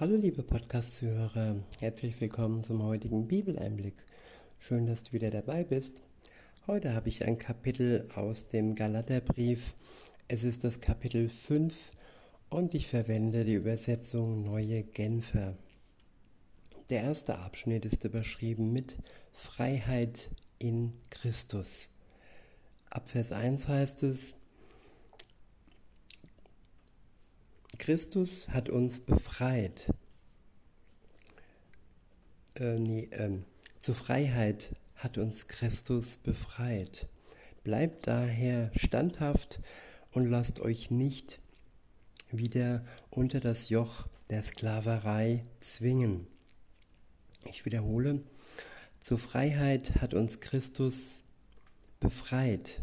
Hallo liebe Podcast-Zuhörer, herzlich willkommen zum heutigen Bibeleinblick. Schön, dass du wieder dabei bist. Heute habe ich ein Kapitel aus dem Galaterbrief. Es ist das Kapitel 5 und ich verwende die Übersetzung Neue Genfer. Der erste Abschnitt ist überschrieben mit Freiheit in Christus. Ab Vers 1 heißt es, Christus hat uns befreit. Äh, nee, ähm, zur Freiheit hat uns Christus befreit. Bleibt daher standhaft und lasst euch nicht wieder unter das Joch der Sklaverei zwingen. Ich wiederhole, zur Freiheit hat uns Christus befreit.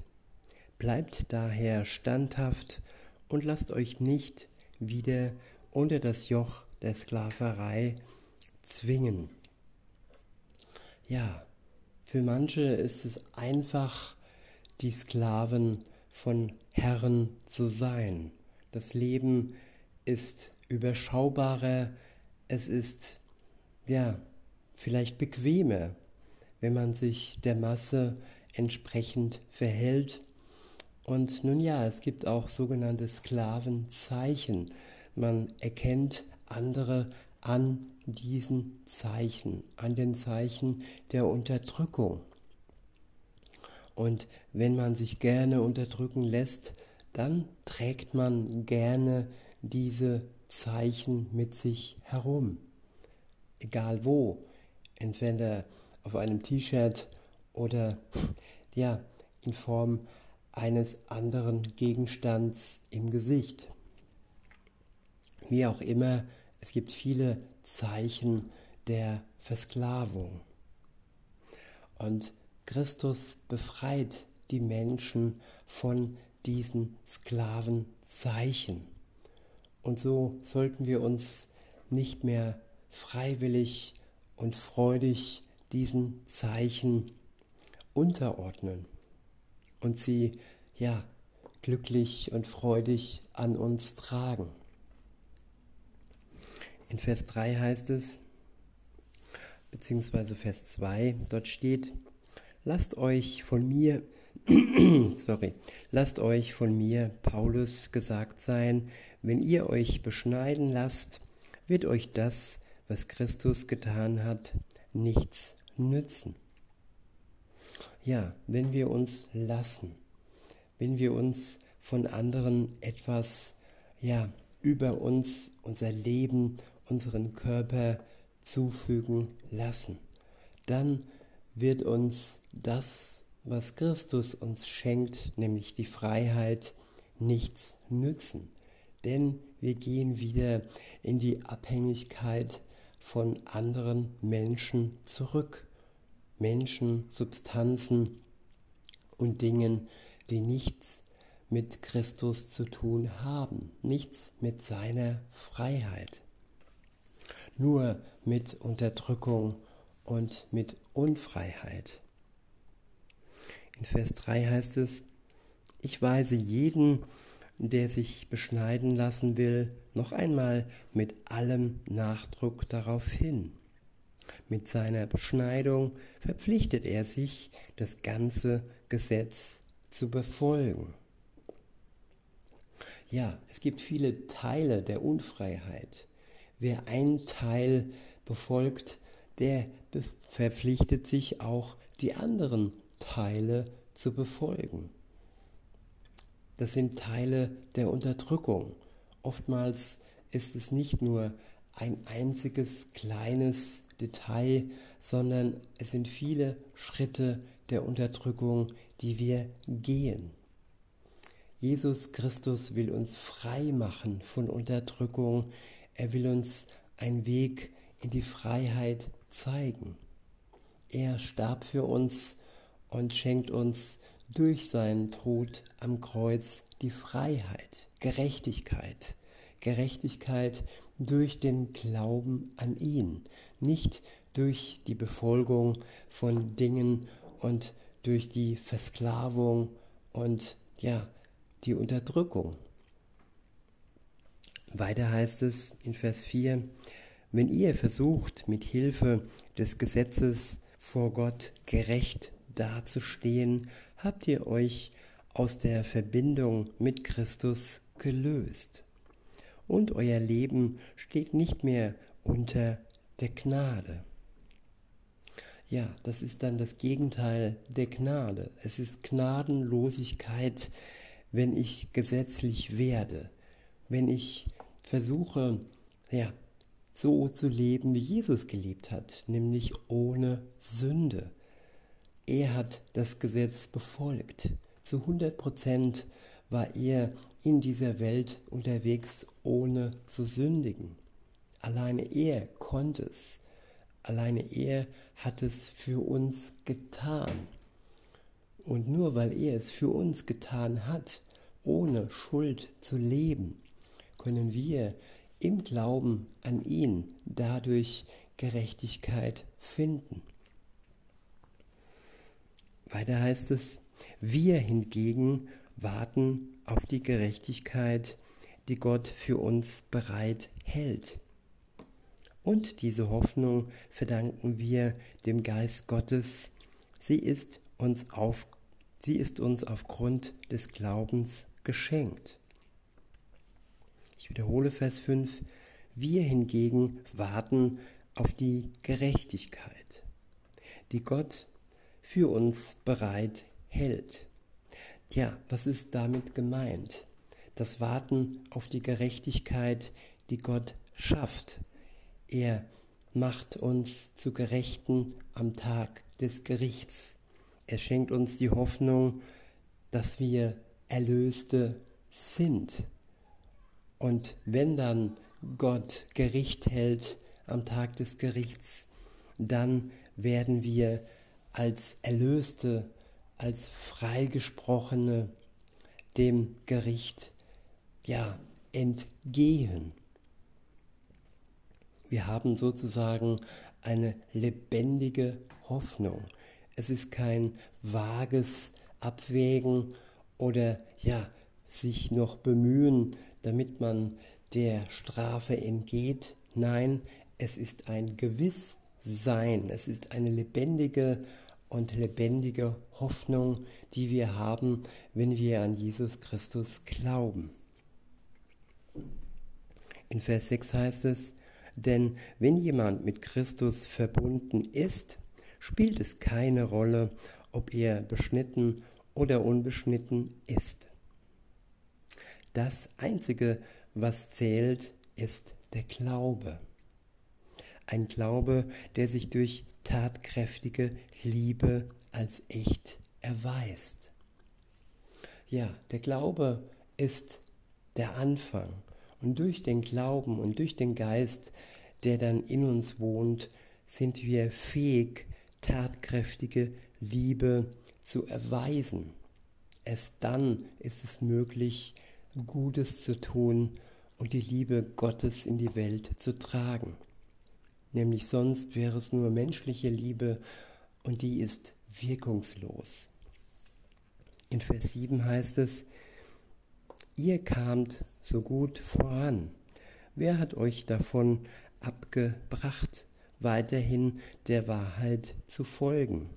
Bleibt daher standhaft und lasst euch nicht wieder unter das Joch der Sklaverei zwingen. Ja, für manche ist es einfach, die Sklaven von Herren zu sein. Das Leben ist überschaubarer, es ist ja vielleicht bequemer, wenn man sich der Masse entsprechend verhält und nun ja, es gibt auch sogenannte Sklavenzeichen. Man erkennt andere an diesen Zeichen, an den Zeichen der Unterdrückung. Und wenn man sich gerne unterdrücken lässt, dann trägt man gerne diese Zeichen mit sich herum. Egal wo, entweder auf einem T-Shirt oder ja, in Form eines anderen Gegenstands im Gesicht. Wie auch immer, es gibt viele Zeichen der Versklavung. Und Christus befreit die Menschen von diesen Sklavenzeichen. Und so sollten wir uns nicht mehr freiwillig und freudig diesen Zeichen unterordnen und sie ja glücklich und freudig an uns tragen. In Vers 3 heißt es, beziehungsweise Vers 2, dort steht, lasst euch von mir, sorry, lasst euch von mir, Paulus, gesagt sein, wenn ihr euch beschneiden lasst, wird euch das, was Christus getan hat, nichts nützen. Ja, wenn wir uns lassen, wenn wir uns von anderen etwas, ja, über uns, unser Leben, unseren Körper zufügen lassen, dann wird uns das, was Christus uns schenkt, nämlich die Freiheit, nichts nützen. Denn wir gehen wieder in die Abhängigkeit von anderen Menschen zurück. Menschen, Substanzen und Dingen, die nichts mit Christus zu tun haben, nichts mit seiner Freiheit, nur mit Unterdrückung und mit Unfreiheit. In Vers 3 heißt es, ich weise jeden, der sich beschneiden lassen will, noch einmal mit allem Nachdruck darauf hin. Mit seiner Beschneidung verpflichtet er sich, das ganze Gesetz zu befolgen. Ja, es gibt viele Teile der Unfreiheit. Wer einen Teil befolgt, der verpflichtet sich auch, die anderen Teile zu befolgen. Das sind Teile der Unterdrückung. Oftmals ist es nicht nur ein einziges kleines Detail, sondern es sind viele Schritte der Unterdrückung, die wir gehen. Jesus Christus will uns frei machen von Unterdrückung. Er will uns einen Weg in die Freiheit zeigen. Er starb für uns und schenkt uns durch seinen Tod am Kreuz die Freiheit, Gerechtigkeit. Gerechtigkeit durch den Glauben an ihn, nicht durch die Befolgung von Dingen und durch die Versklavung und ja, die Unterdrückung. Weiter heißt es in Vers 4, wenn ihr versucht, mit Hilfe des Gesetzes vor Gott gerecht dazustehen, habt ihr euch aus der Verbindung mit Christus gelöst. Und euer Leben steht nicht mehr unter der Gnade. Ja, das ist dann das Gegenteil der Gnade. Es ist Gnadenlosigkeit, wenn ich gesetzlich werde, wenn ich versuche, ja, so zu leben, wie Jesus gelebt hat, nämlich ohne Sünde. Er hat das Gesetz befolgt. Zu 100 Prozent war er in dieser Welt unterwegs, ohne zu sündigen. Alleine er konnte es. Alleine er hat es für uns getan. Und nur weil er es für uns getan hat, ohne Schuld zu leben, können wir im Glauben an ihn dadurch Gerechtigkeit finden. Weiter heißt es, wir hingegen warten auf die Gerechtigkeit, die Gott für uns bereit hält. Und diese Hoffnung verdanken wir dem Geist Gottes. Sie ist uns, auf, sie ist uns aufgrund des Glaubens geschenkt. Ich wiederhole Vers 5. Wir hingegen warten auf die Gerechtigkeit, die Gott für uns bereit hält. Tja, was ist damit gemeint? Das Warten auf die Gerechtigkeit, die Gott schafft. Er macht uns zu Gerechten am Tag des Gerichts. Er schenkt uns die Hoffnung, dass wir Erlöste sind. Und wenn dann Gott Gericht hält am Tag des Gerichts, dann werden wir als Erlöste als Freigesprochene dem Gericht ja entgehen. Wir haben sozusagen eine lebendige Hoffnung. Es ist kein vages Abwägen oder ja, sich noch bemühen, damit man der Strafe entgeht. Nein, es ist ein Gewisssein, es ist eine lebendige und lebendige Hoffnung, die wir haben, wenn wir an Jesus Christus glauben. In Vers 6 heißt es, denn wenn jemand mit Christus verbunden ist, spielt es keine Rolle, ob er beschnitten oder unbeschnitten ist. Das Einzige, was zählt, ist der Glaube. Ein Glaube, der sich durch tatkräftige Liebe als echt erweist. Ja, der Glaube ist der Anfang und durch den Glauben und durch den Geist, der dann in uns wohnt, sind wir fähig, tatkräftige Liebe zu erweisen. Erst dann ist es möglich, Gutes zu tun und die Liebe Gottes in die Welt zu tragen nämlich sonst wäre es nur menschliche Liebe und die ist wirkungslos. In Vers 7 heißt es, ihr kamt so gut voran. Wer hat euch davon abgebracht, weiterhin der Wahrheit zu folgen?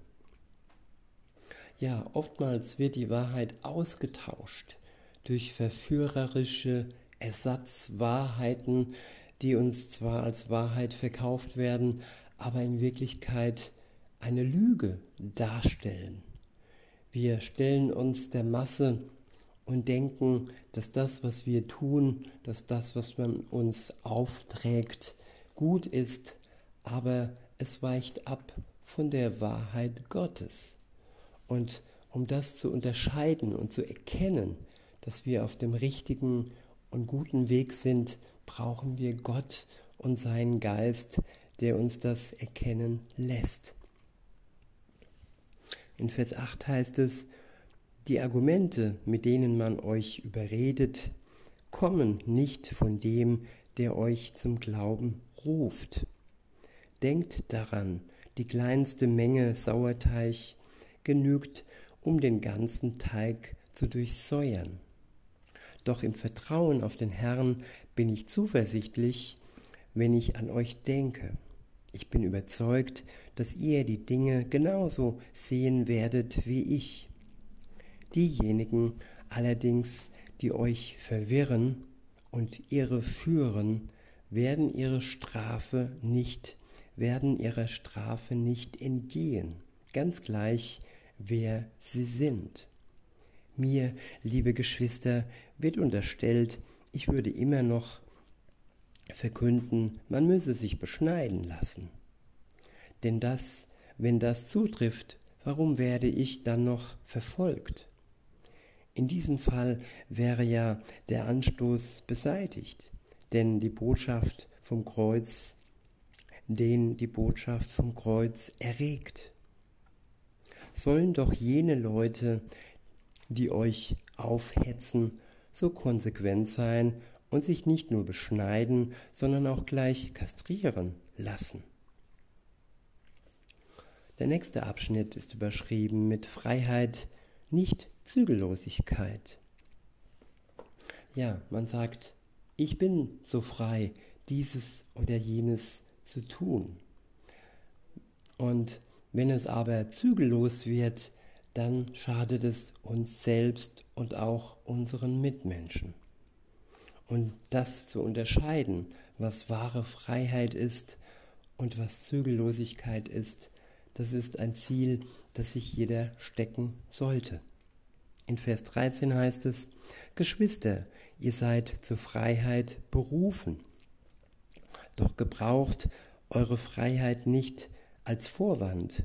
Ja, oftmals wird die Wahrheit ausgetauscht durch verführerische Ersatzwahrheiten, die uns zwar als Wahrheit verkauft werden, aber in Wirklichkeit eine Lüge darstellen. Wir stellen uns der Masse und denken, dass das, was wir tun, dass das, was man uns aufträgt, gut ist, aber es weicht ab von der Wahrheit Gottes. Und um das zu unterscheiden und zu erkennen, dass wir auf dem richtigen und guten Weg sind, brauchen wir Gott und seinen Geist, der uns das erkennen lässt. In Vers 8 heißt es, die Argumente, mit denen man euch überredet, kommen nicht von dem, der euch zum Glauben ruft. Denkt daran, die kleinste Menge Sauerteig genügt, um den ganzen Teig zu durchsäuern. Doch im Vertrauen auf den Herrn bin ich zuversichtlich, wenn ich an euch denke. Ich bin überzeugt, dass ihr die Dinge genauso sehen werdet wie ich. Diejenigen allerdings, die euch verwirren und irre führen, werden ihre Strafe nicht, werden ihrer Strafe nicht entgehen, ganz gleich, wer sie sind. Mir, liebe Geschwister, wird unterstellt, ich würde immer noch verkünden, man müsse sich beschneiden lassen. Denn das, wenn das zutrifft, warum werde ich dann noch verfolgt? In diesem Fall wäre ja der Anstoß beseitigt, denn die Botschaft vom Kreuz, den die Botschaft vom Kreuz erregt. Sollen doch jene Leute, die euch aufhetzen, so konsequent sein und sich nicht nur beschneiden, sondern auch gleich kastrieren lassen. Der nächste Abschnitt ist überschrieben mit Freiheit, nicht Zügellosigkeit. Ja, man sagt, ich bin so frei, dieses oder jenes zu tun. Und wenn es aber zügellos wird, dann schadet es uns selbst und auch unseren Mitmenschen. Und das zu unterscheiden, was wahre Freiheit ist und was Zügellosigkeit ist, das ist ein Ziel, das sich jeder stecken sollte. In Vers 13 heißt es, Geschwister, ihr seid zur Freiheit berufen. Doch gebraucht eure Freiheit nicht als Vorwand,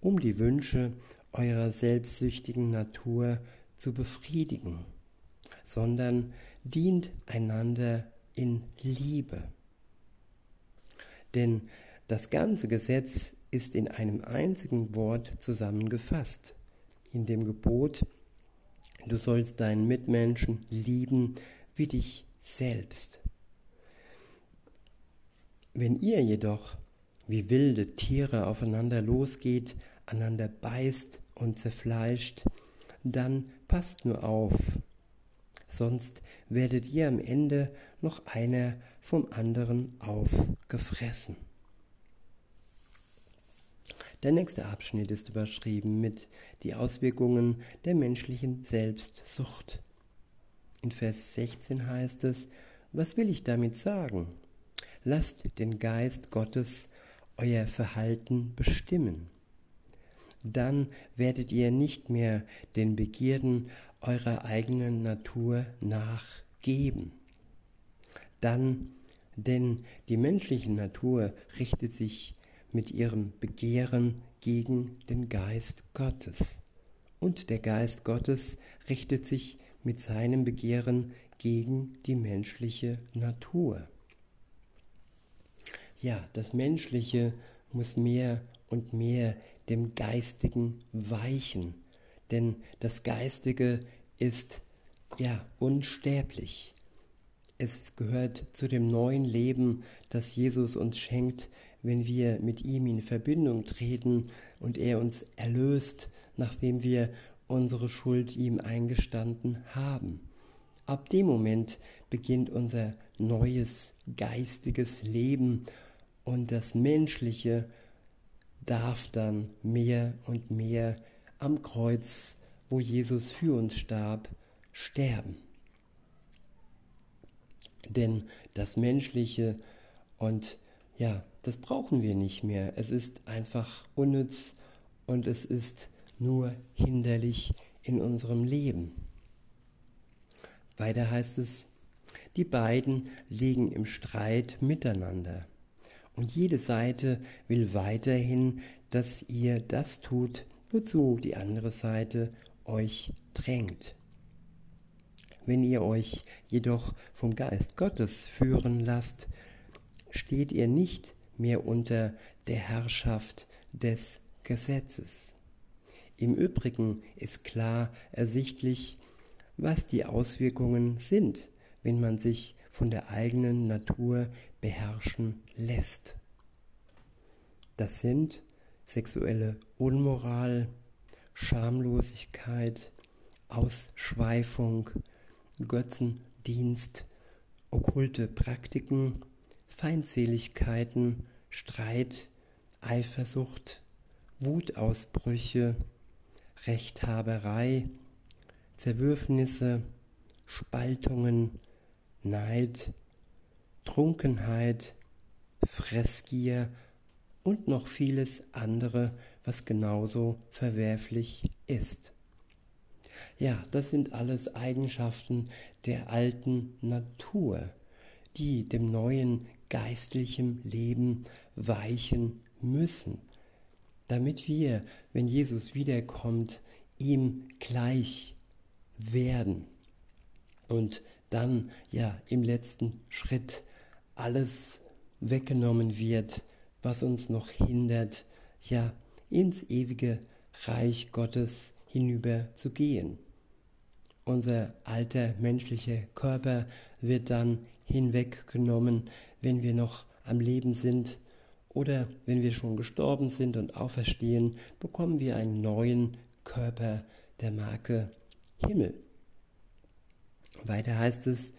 um die Wünsche eurer selbstsüchtigen Natur zu befriedigen, sondern dient einander in Liebe. Denn das ganze Gesetz ist in einem einzigen Wort zusammengefasst, in dem Gebot, du sollst deinen Mitmenschen lieben wie dich selbst. Wenn ihr jedoch wie wilde Tiere aufeinander losgeht, einander beißt und zerfleischt, dann passt nur auf, sonst werdet ihr am Ende noch einer vom anderen aufgefressen. Der nächste Abschnitt ist überschrieben mit die Auswirkungen der menschlichen Selbstsucht. In Vers 16 heißt es, was will ich damit sagen? Lasst den Geist Gottes euer Verhalten bestimmen. Dann werdet ihr nicht mehr den Begierden eurer eigenen Natur nachgeben. Dann, denn die menschliche Natur richtet sich mit ihrem Begehren gegen den Geist Gottes. Und der Geist Gottes richtet sich mit seinem Begehren gegen die menschliche Natur. Ja, das Menschliche muss mehr und mehr dem Geistigen weichen, denn das Geistige ist ja unsterblich. Es gehört zu dem neuen Leben, das Jesus uns schenkt, wenn wir mit ihm in Verbindung treten und er uns erlöst, nachdem wir unsere Schuld ihm eingestanden haben. Ab dem Moment beginnt unser neues geistiges Leben und das Menschliche darf dann mehr und mehr am Kreuz, wo Jesus für uns starb, sterben. Denn das Menschliche und ja, das brauchen wir nicht mehr. Es ist einfach unnütz und es ist nur hinderlich in unserem Leben. Weiter heißt es, die beiden liegen im Streit miteinander und jede Seite will weiterhin, dass ihr das tut, wozu die andere Seite euch drängt. Wenn ihr euch jedoch vom Geist Gottes führen lasst, steht ihr nicht mehr unter der Herrschaft des Gesetzes. Im Übrigen ist klar ersichtlich, was die Auswirkungen sind, wenn man sich von der eigenen Natur beherrschen lässt. Das sind sexuelle Unmoral, Schamlosigkeit, Ausschweifung, Götzendienst, okkulte Praktiken, Feindseligkeiten, Streit, Eifersucht, Wutausbrüche, Rechthaberei, Zerwürfnisse, Spaltungen, Neid, Trunkenheit, Fressgier und noch vieles andere, was genauso verwerflich ist. Ja, das sind alles Eigenschaften der alten Natur, die dem neuen geistlichen Leben weichen müssen, damit wir, wenn Jesus wiederkommt, ihm gleich werden und dann ja im letzten Schritt alles weggenommen wird, was uns noch hindert, ja ins ewige Reich Gottes hinüber zu gehen. Unser alter menschlicher Körper wird dann hinweggenommen, wenn wir noch am Leben sind oder wenn wir schon gestorben sind und auferstehen, bekommen wir einen neuen Körper der Marke Himmel. Weiter heißt es,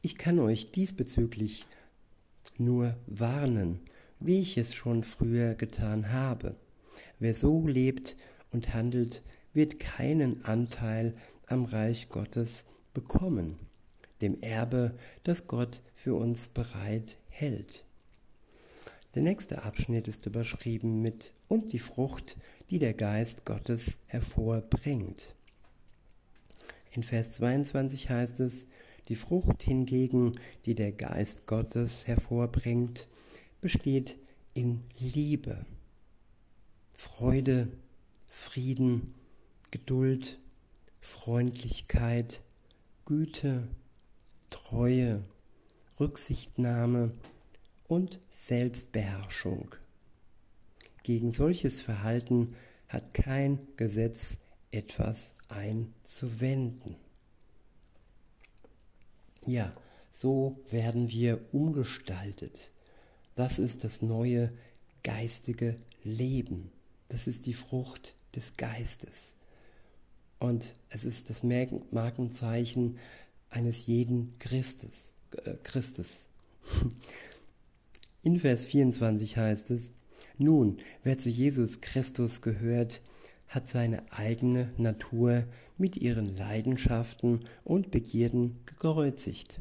ich kann euch diesbezüglich nur warnen, wie ich es schon früher getan habe. Wer so lebt und handelt, wird keinen Anteil am Reich Gottes bekommen, dem Erbe, das Gott für uns bereit hält. Der nächste Abschnitt ist überschrieben mit und die Frucht, die der Geist Gottes hervorbringt. In Vers 22 heißt es, die Frucht hingegen, die der Geist Gottes hervorbringt, besteht in Liebe, Freude, Frieden, Geduld, Freundlichkeit, Güte, Treue, Rücksichtnahme und Selbstbeherrschung. Gegen solches Verhalten hat kein Gesetz etwas einzuwenden. Ja, so werden wir umgestaltet. Das ist das neue geistige Leben. Das ist die Frucht des Geistes. Und es ist das Markenzeichen eines jeden Christus. Äh, Christus. In Vers 24 heißt es, nun, wer zu Jesus Christus gehört, hat seine eigene Natur mit ihren Leidenschaften und Begierden gekreuzigt.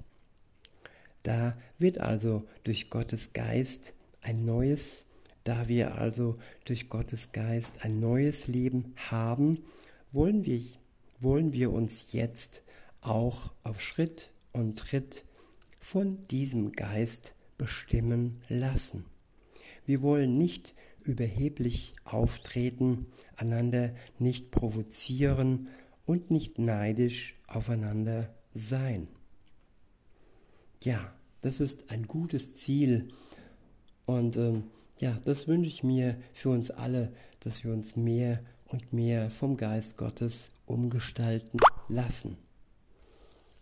Da wird also durch Gottes Geist ein neues, da wir also durch Gottes Geist ein neues Leben haben, wollen wir, wollen wir uns jetzt auch auf Schritt und Tritt von diesem Geist bestimmen lassen. Wir wollen nicht überheblich auftreten, einander nicht provozieren und nicht neidisch aufeinander sein. Ja, das ist ein gutes Ziel und ähm, ja, das wünsche ich mir für uns alle, dass wir uns mehr und mehr vom Geist Gottes umgestalten lassen.